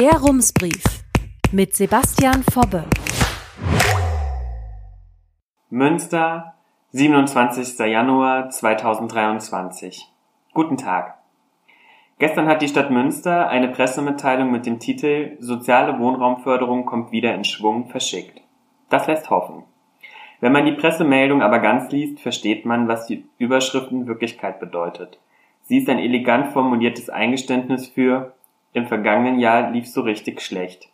Der Rumsbrief mit Sebastian Fobbe. Münster, 27. Januar 2023. Guten Tag. Gestern hat die Stadt Münster eine Pressemitteilung mit dem Titel Soziale Wohnraumförderung kommt wieder in Schwung verschickt. Das lässt hoffen. Wenn man die Pressemeldung aber ganz liest, versteht man, was die Überschrift in Wirklichkeit bedeutet. Sie ist ein elegant formuliertes Eingeständnis für im vergangenen Jahr lief so richtig schlecht.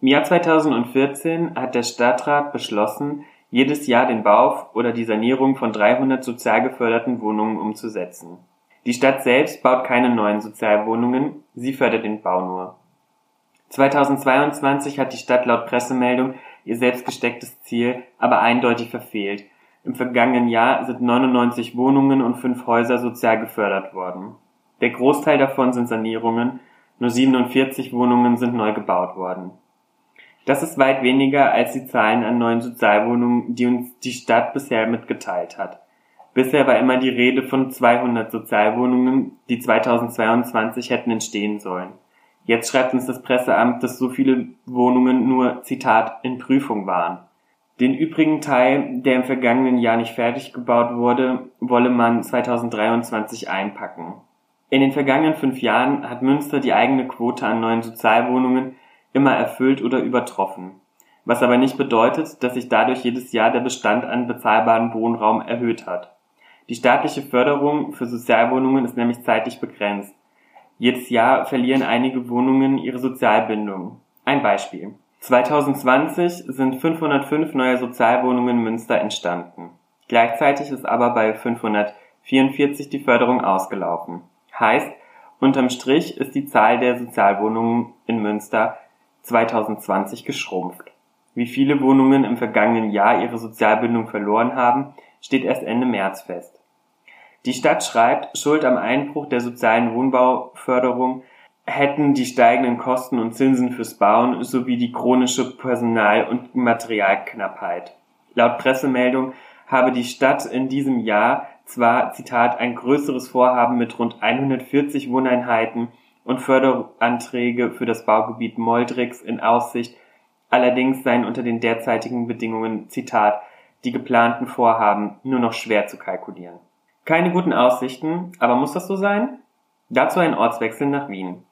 Im Jahr 2014 hat der Stadtrat beschlossen, jedes Jahr den Bau oder die Sanierung von 300 sozial geförderten Wohnungen umzusetzen. Die Stadt selbst baut keine neuen Sozialwohnungen, sie fördert den Bau nur. 2022 hat die Stadt laut Pressemeldung ihr selbst gestecktes Ziel aber eindeutig verfehlt. Im vergangenen Jahr sind 99 Wohnungen und fünf Häuser sozial gefördert worden. Der Großteil davon sind Sanierungen, nur 47 Wohnungen sind neu gebaut worden. Das ist weit weniger als die Zahlen an neuen Sozialwohnungen, die uns die Stadt bisher mitgeteilt hat. Bisher war immer die Rede von 200 Sozialwohnungen, die 2022 hätten entstehen sollen. Jetzt schreibt uns das Presseamt, dass so viele Wohnungen nur, Zitat, in Prüfung waren. Den übrigen Teil, der im vergangenen Jahr nicht fertig gebaut wurde, wolle man 2023 einpacken. In den vergangenen fünf Jahren hat Münster die eigene Quote an neuen Sozialwohnungen immer erfüllt oder übertroffen. Was aber nicht bedeutet, dass sich dadurch jedes Jahr der Bestand an bezahlbarem Wohnraum erhöht hat. Die staatliche Förderung für Sozialwohnungen ist nämlich zeitlich begrenzt. Jedes Jahr verlieren einige Wohnungen ihre Sozialbindung. Ein Beispiel. 2020 sind 505 neue Sozialwohnungen in Münster entstanden. Gleichzeitig ist aber bei 544 die Förderung ausgelaufen. Heißt, unterm Strich ist die Zahl der Sozialwohnungen in Münster 2020 geschrumpft. Wie viele Wohnungen im vergangenen Jahr ihre Sozialbindung verloren haben, steht erst Ende März fest. Die Stadt schreibt, Schuld am Einbruch der sozialen Wohnbauförderung hätten die steigenden Kosten und Zinsen fürs Bauen sowie die chronische Personal- und Materialknappheit. Laut Pressemeldung habe die Stadt in diesem Jahr zwar, Zitat, ein größeres Vorhaben mit rund 140 Wohneinheiten und Förderanträge für das Baugebiet Moldrix in Aussicht, allerdings seien unter den derzeitigen Bedingungen, Zitat, die geplanten Vorhaben nur noch schwer zu kalkulieren. Keine guten Aussichten, aber muss das so sein? Dazu ein Ortswechsel nach Wien.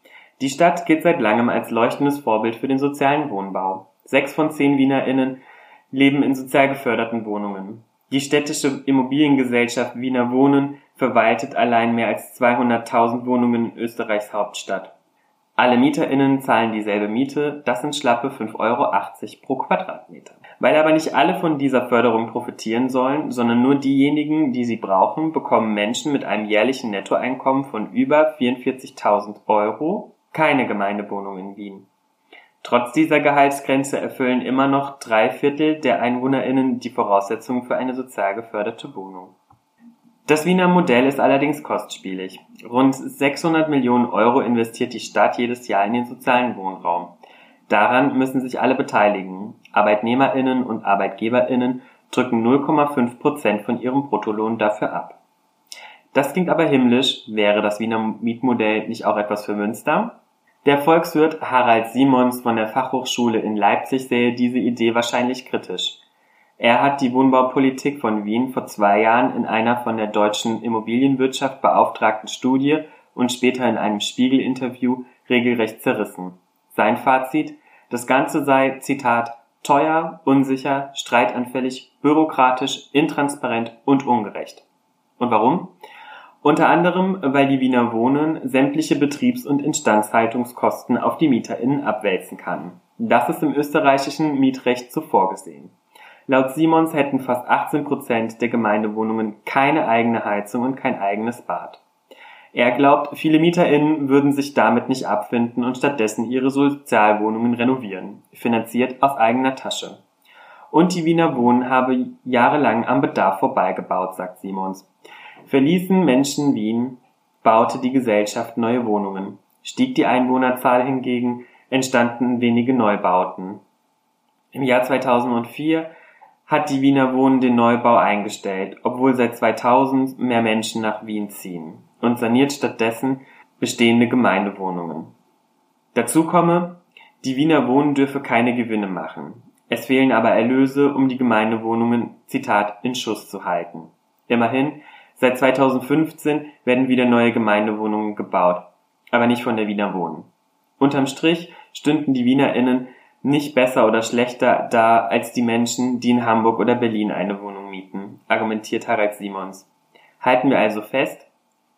Die Stadt gilt seit langem als leuchtendes Vorbild für den sozialen Wohnbau. Sechs von zehn WienerInnen leben in sozial geförderten Wohnungen. Die städtische Immobiliengesellschaft Wiener Wohnen verwaltet allein mehr als 200.000 Wohnungen in Österreichs Hauptstadt. Alle MieterInnen zahlen dieselbe Miete, das sind schlappe 5,80 Euro pro Quadratmeter. Weil aber nicht alle von dieser Förderung profitieren sollen, sondern nur diejenigen, die sie brauchen, bekommen Menschen mit einem jährlichen Nettoeinkommen von über 44.000 Euro keine Gemeindewohnung in Wien. Trotz dieser Gehaltsgrenze erfüllen immer noch drei Viertel der EinwohnerInnen die Voraussetzungen für eine sozial geförderte Wohnung. Das Wiener Modell ist allerdings kostspielig. Rund 600 Millionen Euro investiert die Stadt jedes Jahr in den sozialen Wohnraum. Daran müssen sich alle beteiligen. ArbeitnehmerInnen und ArbeitgeberInnen drücken 0,5 Prozent von ihrem Bruttolohn dafür ab. Das klingt aber himmlisch. Wäre das Wiener Mietmodell nicht auch etwas für Münster? Der Volkswirt Harald Simons von der Fachhochschule in Leipzig sähe diese Idee wahrscheinlich kritisch. Er hat die Wohnbaupolitik von Wien vor zwei Jahren in einer von der deutschen Immobilienwirtschaft beauftragten Studie und später in einem Spiegel-Interview regelrecht zerrissen. Sein Fazit, das Ganze sei, Zitat, teuer, unsicher, streitanfällig, bürokratisch, intransparent und ungerecht. Und warum? Unter anderem, weil die Wiener Wohnen sämtliche Betriebs- und Instandhaltungskosten auf die MieterInnen abwälzen kann. Das ist im österreichischen Mietrecht so vorgesehen. Laut Simons hätten fast 18 Prozent der Gemeindewohnungen keine eigene Heizung und kein eigenes Bad. Er glaubt, viele MieterInnen würden sich damit nicht abfinden und stattdessen ihre Sozialwohnungen renovieren, finanziert aus eigener Tasche. Und die Wiener Wohnen habe jahrelang am Bedarf vorbeigebaut, sagt Simons. Verließen Menschen Wien, baute die Gesellschaft neue Wohnungen. Stieg die Einwohnerzahl hingegen, entstanden wenige Neubauten. Im Jahr 2004 hat die Wiener Wohnen den Neubau eingestellt, obwohl seit 2000 mehr Menschen nach Wien ziehen und saniert stattdessen bestehende Gemeindewohnungen. Dazu komme, die Wiener Wohnen dürfe keine Gewinne machen. Es fehlen aber Erlöse, um die Gemeindewohnungen, Zitat, in Schuss zu halten. Immerhin, seit 2015 werden wieder neue Gemeindewohnungen gebaut, aber nicht von der Wiener Wohnen. Unterm Strich stünden die WienerInnen nicht besser oder schlechter da als die Menschen, die in Hamburg oder Berlin eine Wohnung mieten, argumentiert Harald Simons. Halten wir also fest,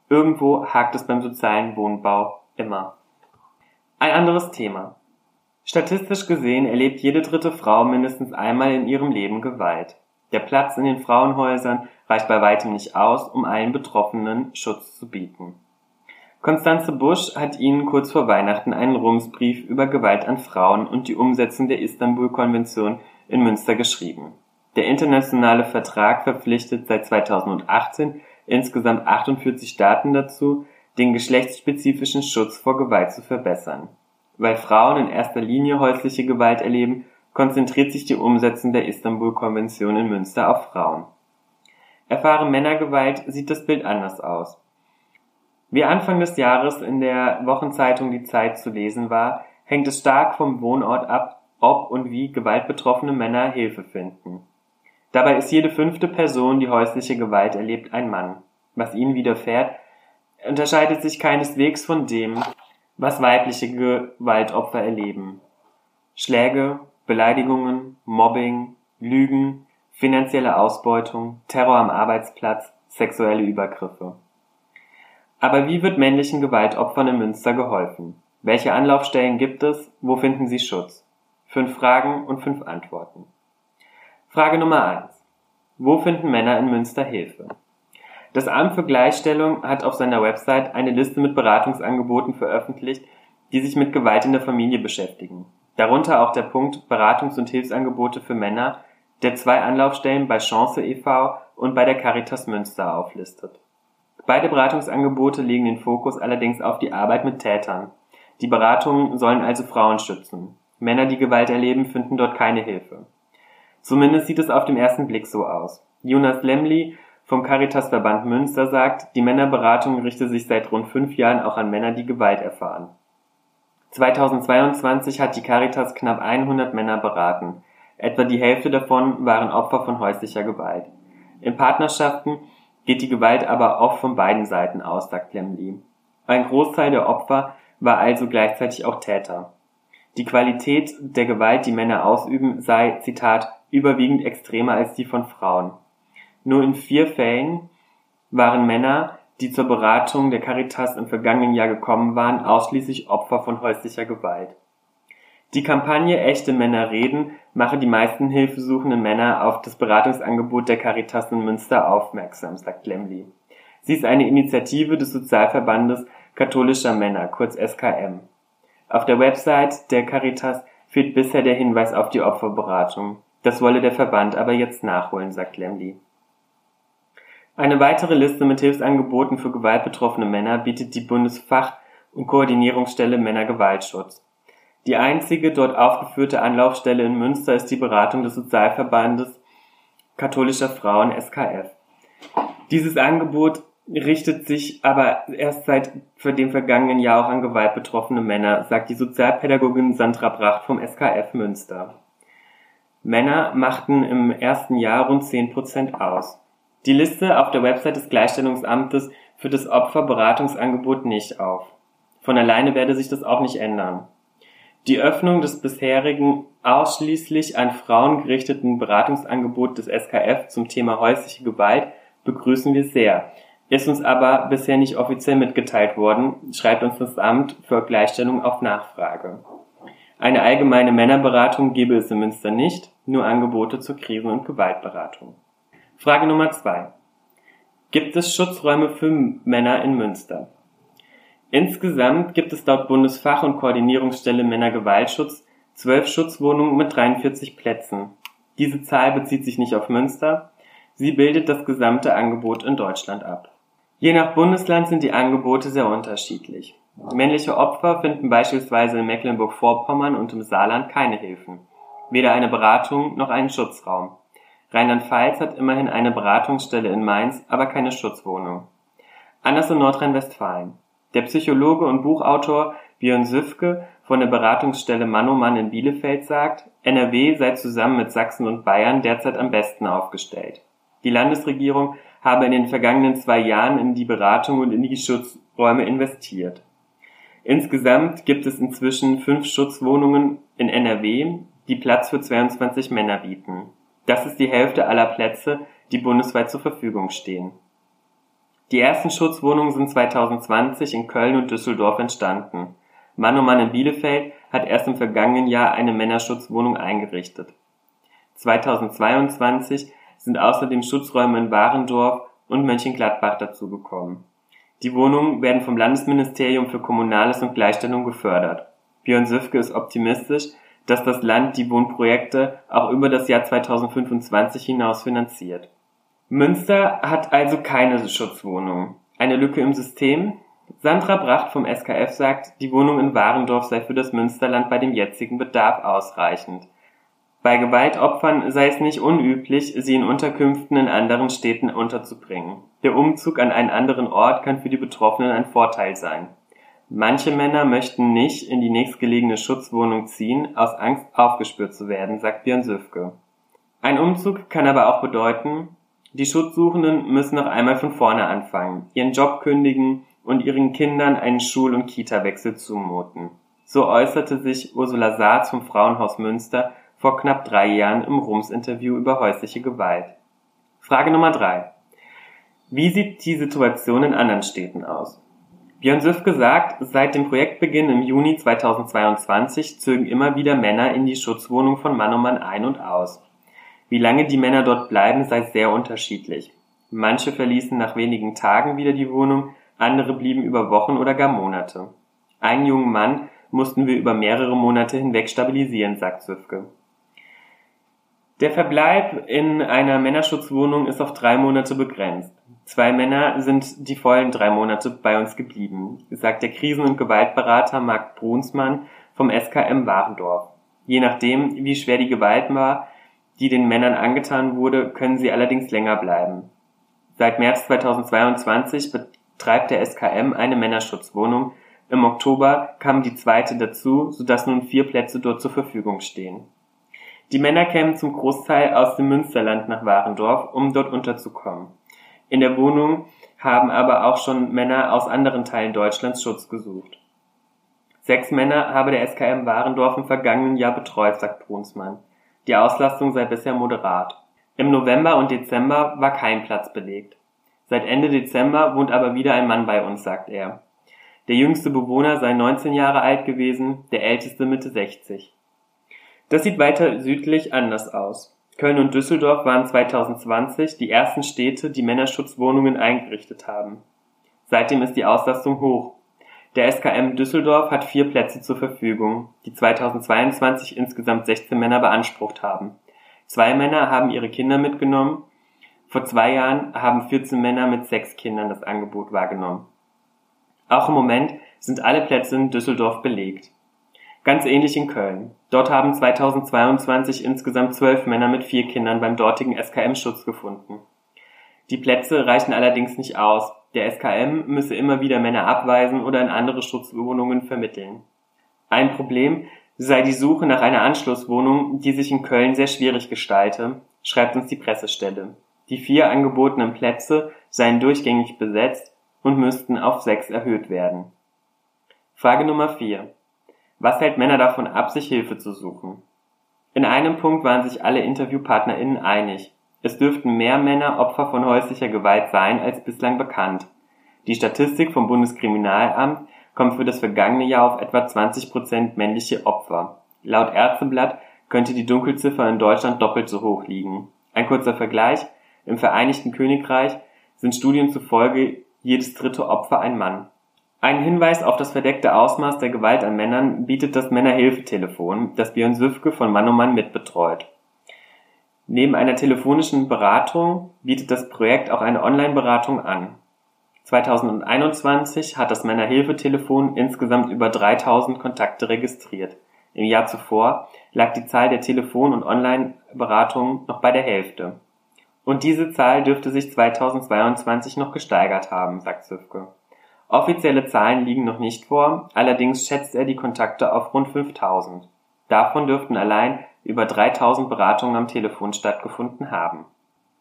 irgendwo hakt es beim sozialen Wohnbau immer. Ein anderes Thema. Statistisch gesehen erlebt jede dritte Frau mindestens einmal in ihrem Leben Gewalt. Der Platz in den Frauenhäusern reicht bei weitem nicht aus, um allen Betroffenen Schutz zu bieten. Constanze Busch hat Ihnen kurz vor Weihnachten einen Rumsbrief über Gewalt an Frauen und die Umsetzung der Istanbul-Konvention in Münster geschrieben. Der internationale Vertrag verpflichtet seit 2018 insgesamt 48 Staaten dazu, den geschlechtsspezifischen Schutz vor Gewalt zu verbessern. Weil Frauen in erster Linie häusliche Gewalt erleben, konzentriert sich die Umsetzung der Istanbul-Konvention in Münster auf Frauen. Erfahren Männergewalt sieht das Bild anders aus. Wie Anfang des Jahres in der Wochenzeitung Die Zeit zu lesen war, hängt es stark vom Wohnort ab, ob und wie gewaltbetroffene Männer Hilfe finden. Dabei ist jede fünfte Person, die häusliche Gewalt erlebt, ein Mann. Was ihnen widerfährt, unterscheidet sich keineswegs von dem, was weibliche Gewaltopfer erleben. Schläge, Beleidigungen, Mobbing, Lügen, finanzielle Ausbeutung, Terror am Arbeitsplatz, sexuelle Übergriffe. Aber wie wird männlichen Gewaltopfern in Münster geholfen? Welche Anlaufstellen gibt es? Wo finden sie Schutz? Fünf Fragen und fünf Antworten. Frage Nummer eins: Wo finden Männer in Münster Hilfe? Das Amt für Gleichstellung hat auf seiner Website eine Liste mit Beratungsangeboten veröffentlicht, die sich mit Gewalt in der Familie beschäftigen. Darunter auch der Punkt Beratungs- und Hilfsangebote für Männer, der zwei Anlaufstellen bei Chance e.V. und bei der Caritas Münster auflistet. Beide Beratungsangebote legen den Fokus allerdings auf die Arbeit mit Tätern. Die Beratungen sollen also Frauen schützen. Männer, die Gewalt erleben, finden dort keine Hilfe. Zumindest sieht es auf den ersten Blick so aus. Jonas Lemli vom Caritas-Verband Münster sagt, die Männerberatung richte sich seit rund fünf Jahren auch an Männer, die Gewalt erfahren. 2022 hat die Caritas knapp 100 Männer beraten. Etwa die Hälfte davon waren Opfer von häuslicher Gewalt. In Partnerschaften geht die Gewalt aber oft von beiden Seiten aus, sagt Lemley. Ein Großteil der Opfer war also gleichzeitig auch Täter. Die Qualität der Gewalt, die Männer ausüben, sei, Zitat, überwiegend extremer als die von Frauen. Nur in vier Fällen waren Männer, die zur Beratung der Caritas im vergangenen Jahr gekommen waren, ausschließlich Opfer von häuslicher Gewalt. Die Kampagne Echte Männer reden mache die meisten hilfesuchenden Männer auf das Beratungsangebot der Caritas in Münster aufmerksam, sagt Lemley. Sie ist eine Initiative des Sozialverbandes katholischer Männer, kurz SKM. Auf der Website der Caritas fehlt bisher der Hinweis auf die Opferberatung. Das wolle der Verband aber jetzt nachholen, sagt Lemley. Eine weitere Liste mit Hilfsangeboten für gewaltbetroffene Männer bietet die Bundesfach- und Koordinierungsstelle Männergewaltschutz. Die einzige dort aufgeführte Anlaufstelle in Münster ist die Beratung des Sozialverbandes katholischer Frauen SKF. Dieses Angebot richtet sich aber erst seit für dem vergangenen Jahr auch an gewaltbetroffene Männer, sagt die Sozialpädagogin Sandra Bracht vom SKF Münster. Männer machten im ersten Jahr rund 10 Prozent aus. Die Liste auf der Website des Gleichstellungsamtes führt das Opferberatungsangebot nicht auf. Von alleine werde sich das auch nicht ändern. Die Öffnung des bisherigen ausschließlich an Frauen gerichteten Beratungsangebots des SKF zum Thema häusliche Gewalt begrüßen wir sehr, ist uns aber bisher nicht offiziell mitgeteilt worden, schreibt uns das Amt für Gleichstellung auf Nachfrage. Eine allgemeine Männerberatung gebe es in Münster nicht, nur Angebote zur Krisen- und Gewaltberatung. Frage Nummer zwei: Gibt es Schutzräume für Männer in Münster? Insgesamt gibt es laut Bundesfach- und Koordinierungsstelle Männergewaltschutz zwölf Schutzwohnungen mit 43 Plätzen. Diese Zahl bezieht sich nicht auf Münster, sie bildet das gesamte Angebot in Deutschland ab. Je nach Bundesland sind die Angebote sehr unterschiedlich. Männliche Opfer finden beispielsweise in Mecklenburg-Vorpommern und im Saarland keine Hilfen, weder eine Beratung noch einen Schutzraum. Rheinland-Pfalz hat immerhin eine Beratungsstelle in Mainz, aber keine Schutzwohnung. Anders in Nordrhein-Westfalen. Der Psychologe und Buchautor Björn Süfke von der Beratungsstelle Mannomann in Bielefeld sagt, NRW sei zusammen mit Sachsen und Bayern derzeit am besten aufgestellt. Die Landesregierung habe in den vergangenen zwei Jahren in die Beratung und in die Schutzräume investiert. Insgesamt gibt es inzwischen fünf Schutzwohnungen in NRW, die Platz für 22 Männer bieten. Das ist die Hälfte aller Plätze, die bundesweit zur Verfügung stehen. Die ersten Schutzwohnungen sind 2020 in Köln und Düsseldorf entstanden. Mann und Mann in Bielefeld hat erst im vergangenen Jahr eine Männerschutzwohnung eingerichtet. 2022 sind außerdem Schutzräume in Warendorf und Mönchengladbach dazugekommen. Die Wohnungen werden vom Landesministerium für Kommunales und Gleichstellung gefördert. Björn Süfke ist optimistisch, dass das Land die Wohnprojekte auch über das Jahr 2025 hinaus finanziert. Münster hat also keine Schutzwohnung. Eine Lücke im System? Sandra Bracht vom SKF sagt, die Wohnung in Warendorf sei für das Münsterland bei dem jetzigen Bedarf ausreichend. Bei Gewaltopfern sei es nicht unüblich, sie in Unterkünften in anderen Städten unterzubringen. Der Umzug an einen anderen Ort kann für die Betroffenen ein Vorteil sein. Manche Männer möchten nicht in die nächstgelegene Schutzwohnung ziehen, aus Angst aufgespürt zu werden, sagt Björn Süfke. Ein Umzug kann aber auch bedeuten, die Schutzsuchenden müssen noch einmal von vorne anfangen, ihren Job kündigen und ihren Kindern einen Schul- und Kita-Wechsel zumuten. So äußerte sich Ursula Saatz vom Frauenhaus Münster vor knapp drei Jahren im Rums-Interview über häusliche Gewalt. Frage Nummer drei. Wie sieht die Situation in anderen Städten aus? Björn Süfke sagt, seit dem Projektbeginn im Juni 2022 zögen immer wieder Männer in die Schutzwohnung von Mann um Mann ein und aus. Wie lange die Männer dort bleiben, sei sehr unterschiedlich. Manche verließen nach wenigen Tagen wieder die Wohnung, andere blieben über Wochen oder gar Monate. Einen jungen Mann mussten wir über mehrere Monate hinweg stabilisieren, sagt Süfke. Der Verbleib in einer Männerschutzwohnung ist auf drei Monate begrenzt. Zwei Männer sind die vollen drei Monate bei uns geblieben, sagt der Krisen- und Gewaltberater Marc Brunsmann vom SKM Warendorf. Je nachdem, wie schwer die Gewalt war, die den Männern angetan wurde, können sie allerdings länger bleiben. Seit März 2022 betreibt der SKM eine Männerschutzwohnung. Im Oktober kam die zweite dazu, sodass nun vier Plätze dort zur Verfügung stehen. Die Männer kämen zum Großteil aus dem Münsterland nach Warendorf, um dort unterzukommen. In der Wohnung haben aber auch schon Männer aus anderen Teilen Deutschlands Schutz gesucht. Sechs Männer habe der SKM Warendorf im vergangenen Jahr betreut, sagt Brunsmann. Die Auslastung sei bisher moderat. Im November und Dezember war kein Platz belegt. Seit Ende Dezember wohnt aber wieder ein Mann bei uns, sagt er. Der jüngste Bewohner sei 19 Jahre alt gewesen, der älteste Mitte 60. Das sieht weiter südlich anders aus. Köln und Düsseldorf waren 2020 die ersten Städte, die Männerschutzwohnungen eingerichtet haben. Seitdem ist die Auslastung hoch. Der SKM Düsseldorf hat vier Plätze zur Verfügung, die 2022 insgesamt 16 Männer beansprucht haben. Zwei Männer haben ihre Kinder mitgenommen. Vor zwei Jahren haben 14 Männer mit sechs Kindern das Angebot wahrgenommen. Auch im Moment sind alle Plätze in Düsseldorf belegt. Ganz ähnlich in Köln. Dort haben 2022 insgesamt zwölf Männer mit vier Kindern beim dortigen SKM Schutz gefunden. Die Plätze reichen allerdings nicht aus. Der SKM müsse immer wieder Männer abweisen oder in andere Schutzwohnungen vermitteln. Ein Problem sei die Suche nach einer Anschlusswohnung, die sich in Köln sehr schwierig gestalte, schreibt uns die Pressestelle. Die vier angebotenen Plätze seien durchgängig besetzt und müssten auf sechs erhöht werden. Frage Nummer vier. Was hält Männer davon ab, sich Hilfe zu suchen? In einem Punkt waren sich alle InterviewpartnerInnen einig. Es dürften mehr Männer Opfer von häuslicher Gewalt sein als bislang bekannt. Die Statistik vom Bundeskriminalamt kommt für das vergangene Jahr auf etwa 20 Prozent männliche Opfer. Laut Ärzteblatt könnte die Dunkelziffer in Deutschland doppelt so hoch liegen. Ein kurzer Vergleich. Im Vereinigten Königreich sind Studien zufolge jedes dritte Opfer ein Mann. Einen Hinweis auf das verdeckte Ausmaß der Gewalt an Männern bietet das Männerhilfetelefon, das Björn Süfke von Mann um Mann mitbetreut. Neben einer telefonischen Beratung bietet das Projekt auch eine Online-Beratung an. 2021 hat das Männerhilfetelefon insgesamt über 3000 Kontakte registriert. Im Jahr zuvor lag die Zahl der Telefon- und Online-Beratungen noch bei der Hälfte. Und diese Zahl dürfte sich 2022 noch gesteigert haben, sagt Süfke. Offizielle Zahlen liegen noch nicht vor, allerdings schätzt er die Kontakte auf rund 5000. Davon dürften allein über 3000 Beratungen am Telefon stattgefunden haben.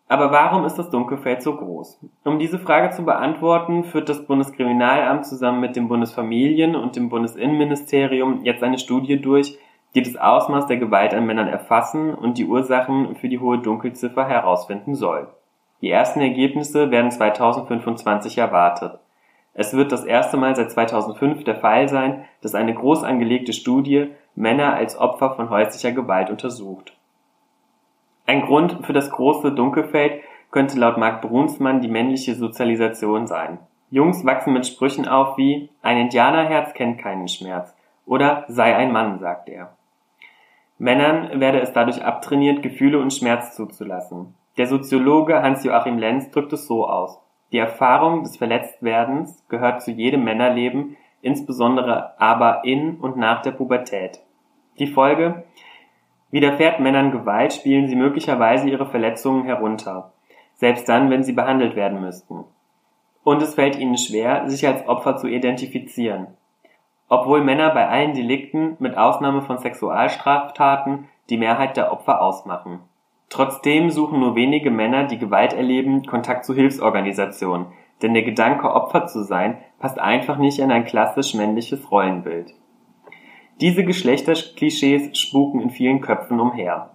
Aber warum ist das Dunkelfeld so groß? Um diese Frage zu beantworten, führt das Bundeskriminalamt zusammen mit dem Bundesfamilien- und dem Bundesinnenministerium jetzt eine Studie durch, die das Ausmaß der Gewalt an Männern erfassen und die Ursachen für die hohe Dunkelziffer herausfinden soll. Die ersten Ergebnisse werden 2025 erwartet. Es wird das erste Mal seit 2005 der Fall sein, dass eine groß angelegte Studie Männer als Opfer von häuslicher Gewalt untersucht. Ein Grund für das große Dunkelfeld könnte laut Marc Brunsmann die männliche Sozialisation sein. Jungs wachsen mit Sprüchen auf wie ein Indianerherz kennt keinen Schmerz oder sei ein Mann, sagt er. Männern werde es dadurch abtrainiert, Gefühle und Schmerz zuzulassen. Der Soziologe Hans-Joachim Lenz drückt es so aus. Die Erfahrung des Verletztwerdens gehört zu jedem Männerleben, insbesondere aber in und nach der Pubertät. Die Folge? Widerfährt Männern Gewalt, spielen sie möglicherweise ihre Verletzungen herunter, selbst dann, wenn sie behandelt werden müssten. Und es fällt ihnen schwer, sich als Opfer zu identifizieren obwohl Männer bei allen Delikten mit Ausnahme von Sexualstraftaten die Mehrheit der Opfer ausmachen. Trotzdem suchen nur wenige Männer, die Gewalt erleben, Kontakt zu Hilfsorganisationen, denn der Gedanke, Opfer zu sein, passt einfach nicht in ein klassisch männliches Rollenbild. Diese Geschlechterklischees spuken in vielen Köpfen umher.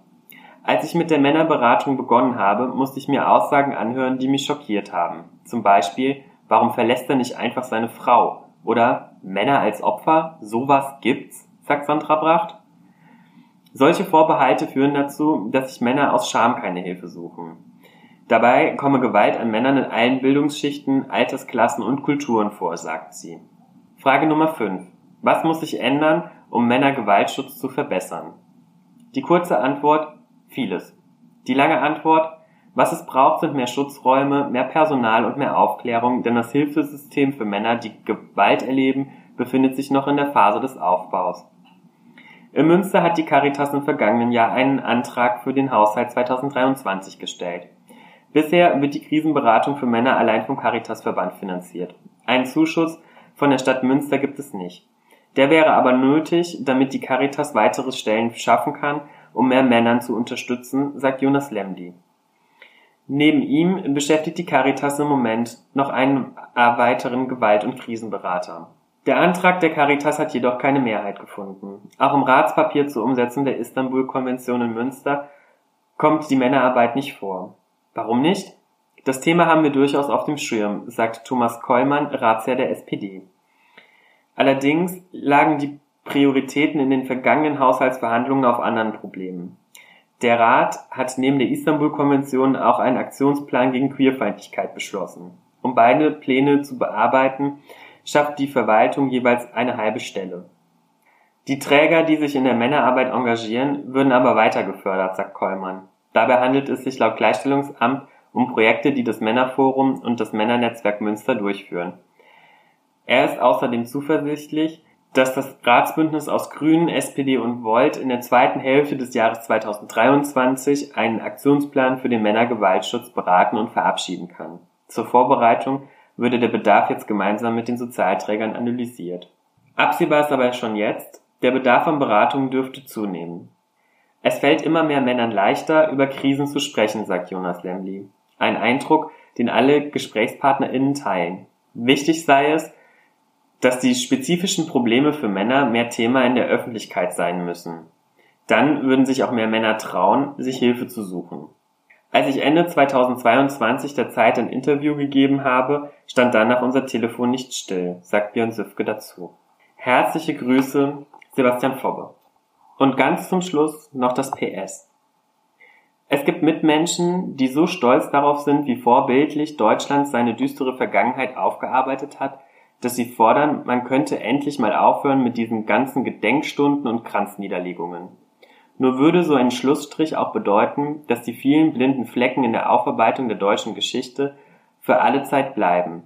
Als ich mit der Männerberatung begonnen habe, musste ich mir Aussagen anhören, die mich schockiert haben. Zum Beispiel, warum verlässt er nicht einfach seine Frau? Oder Männer als Opfer, sowas gibt's, sagt Sandra Bracht. Solche Vorbehalte führen dazu, dass sich Männer aus Scham keine Hilfe suchen. Dabei komme Gewalt an Männern in allen Bildungsschichten, Altersklassen und Kulturen vor, sagt sie. Frage Nummer 5. Was muss sich ändern, um Männergewaltschutz zu verbessern? Die kurze Antwort, vieles. Die lange Antwort, was es braucht, sind mehr Schutzräume, mehr Personal und mehr Aufklärung, denn das Hilfesystem für Männer, die Gewalt erleben, befindet sich noch in der Phase des Aufbaus. In Münster hat die Caritas im vergangenen Jahr einen Antrag für den Haushalt 2023 gestellt. Bisher wird die Krisenberatung für Männer allein vom Caritasverband finanziert. Einen Zuschuss von der Stadt Münster gibt es nicht. Der wäre aber nötig, damit die Caritas weitere Stellen schaffen kann, um mehr Männern zu unterstützen, sagt Jonas Lemdi. Neben ihm beschäftigt die Caritas im Moment noch einen weiteren Gewalt- und Krisenberater. Der Antrag der Caritas hat jedoch keine Mehrheit gefunden. Auch im Ratspapier zur Umsetzung der Istanbul-Konvention in Münster kommt die Männerarbeit nicht vor. Warum nicht? Das Thema haben wir durchaus auf dem Schirm, sagt Thomas Kollmann, Ratsherr der SPD. Allerdings lagen die Prioritäten in den vergangenen Haushaltsverhandlungen auf anderen Problemen. Der Rat hat neben der Istanbul-Konvention auch einen Aktionsplan gegen Queerfeindlichkeit beschlossen. Um beide Pläne zu bearbeiten, schafft die Verwaltung jeweils eine halbe Stelle. Die Träger, die sich in der Männerarbeit engagieren, würden aber weiter gefördert, sagt Kollmann. Dabei handelt es sich laut Gleichstellungsamt um Projekte, die das Männerforum und das Männernetzwerk Münster durchführen. Er ist außerdem zuversichtlich, dass das Ratsbündnis aus Grünen, SPD und Volt in der zweiten Hälfte des Jahres 2023 einen Aktionsplan für den Männergewaltschutz beraten und verabschieden kann. Zur Vorbereitung würde der Bedarf jetzt gemeinsam mit den Sozialträgern analysiert. Absehbar ist aber schon jetzt, der Bedarf an Beratungen dürfte zunehmen. Es fällt immer mehr Männern leichter, über Krisen zu sprechen, sagt Jonas Lemli. Ein Eindruck, den alle GesprächspartnerInnen teilen. Wichtig sei es, dass die spezifischen Probleme für Männer mehr Thema in der Öffentlichkeit sein müssen. Dann würden sich auch mehr Männer trauen, sich Hilfe zu suchen. Als ich Ende 2022 der Zeit ein Interview gegeben habe, stand danach unser Telefon nicht still, sagt Björn Süfke dazu. Herzliche Grüße, Sebastian Fobbe. Und ganz zum Schluss noch das PS. Es gibt Mitmenschen, die so stolz darauf sind, wie vorbildlich Deutschland seine düstere Vergangenheit aufgearbeitet hat, dass sie fordern, man könnte endlich mal aufhören mit diesen ganzen Gedenkstunden und Kranzniederlegungen. Nur würde so ein Schlussstrich auch bedeuten, dass die vielen blinden Flecken in der Aufarbeitung der deutschen Geschichte für alle Zeit bleiben.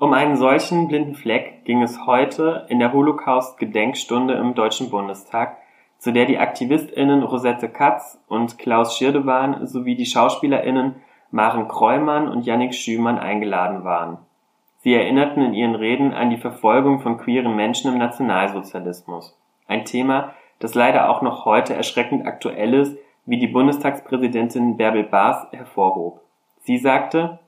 Um einen solchen blinden Fleck ging es heute in der Holocaust-Gedenkstunde im Deutschen Bundestag, zu der die AktivistInnen Rosette Katz und Klaus Schirdewan sowie die SchauspielerInnen Maren Kreumann und Yannick Schümann eingeladen waren Sie erinnerten in ihren Reden an die Verfolgung von queeren Menschen im Nationalsozialismus. Ein Thema, das leider auch noch heute erschreckend aktuell ist, wie die Bundestagspräsidentin Bärbel Baas hervorhob. Sie sagte,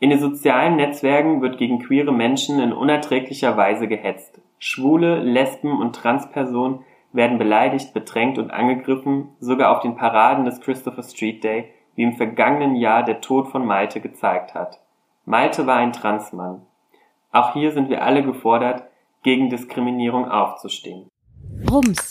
in den sozialen Netzwerken wird gegen queere Menschen in unerträglicher Weise gehetzt. Schwule, Lesben und Transpersonen werden beleidigt, bedrängt und angegriffen, sogar auf den Paraden des Christopher Street Day, wie im vergangenen Jahr der Tod von Malte gezeigt hat. Malte war ein Transmann. Auch hier sind wir alle gefordert, gegen Diskriminierung aufzustehen. Rums,